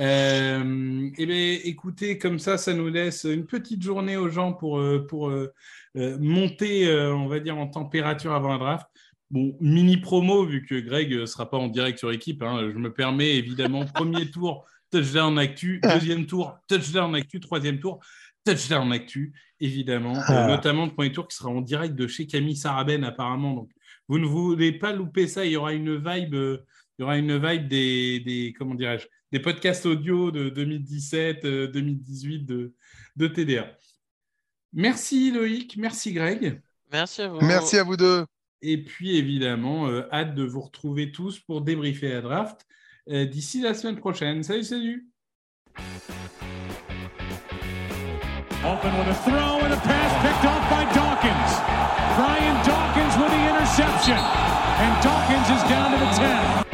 Euh, eh bien, écoutez, comme ça, ça nous laisse une petite journée aux gens pour, euh, pour euh, monter, on va dire, en température avant la draft. Bon, mini promo, vu que Greg ne sera pas en direct sur équipe, hein, je me permets évidemment, premier tour, touchdown actu, deuxième tour, touchdown actu, troisième tour, touchdown actu, évidemment, euh, Ah. notamment le premier tour qui sera en direct de chez Camille Saraben apparemment. Donc, vous ne voulez pas louper ça. Il y aura une vibe, euh, il y aura une vibe des, des comment dirais-je, des podcasts audio de 2017, euh, 2018 de, de TDA. Merci Loïc, merci Greg. Merci à vous. Merci à vous deux. Et puis évidemment, euh, hâte de vous retrouver tous pour débriefer la draft euh, d'ici la semaine prochaine. Salut, salut. Open with a throw and a pass picked off by Dawkins. Brian Dawkins with the interception. And Dawkins is down to the 10.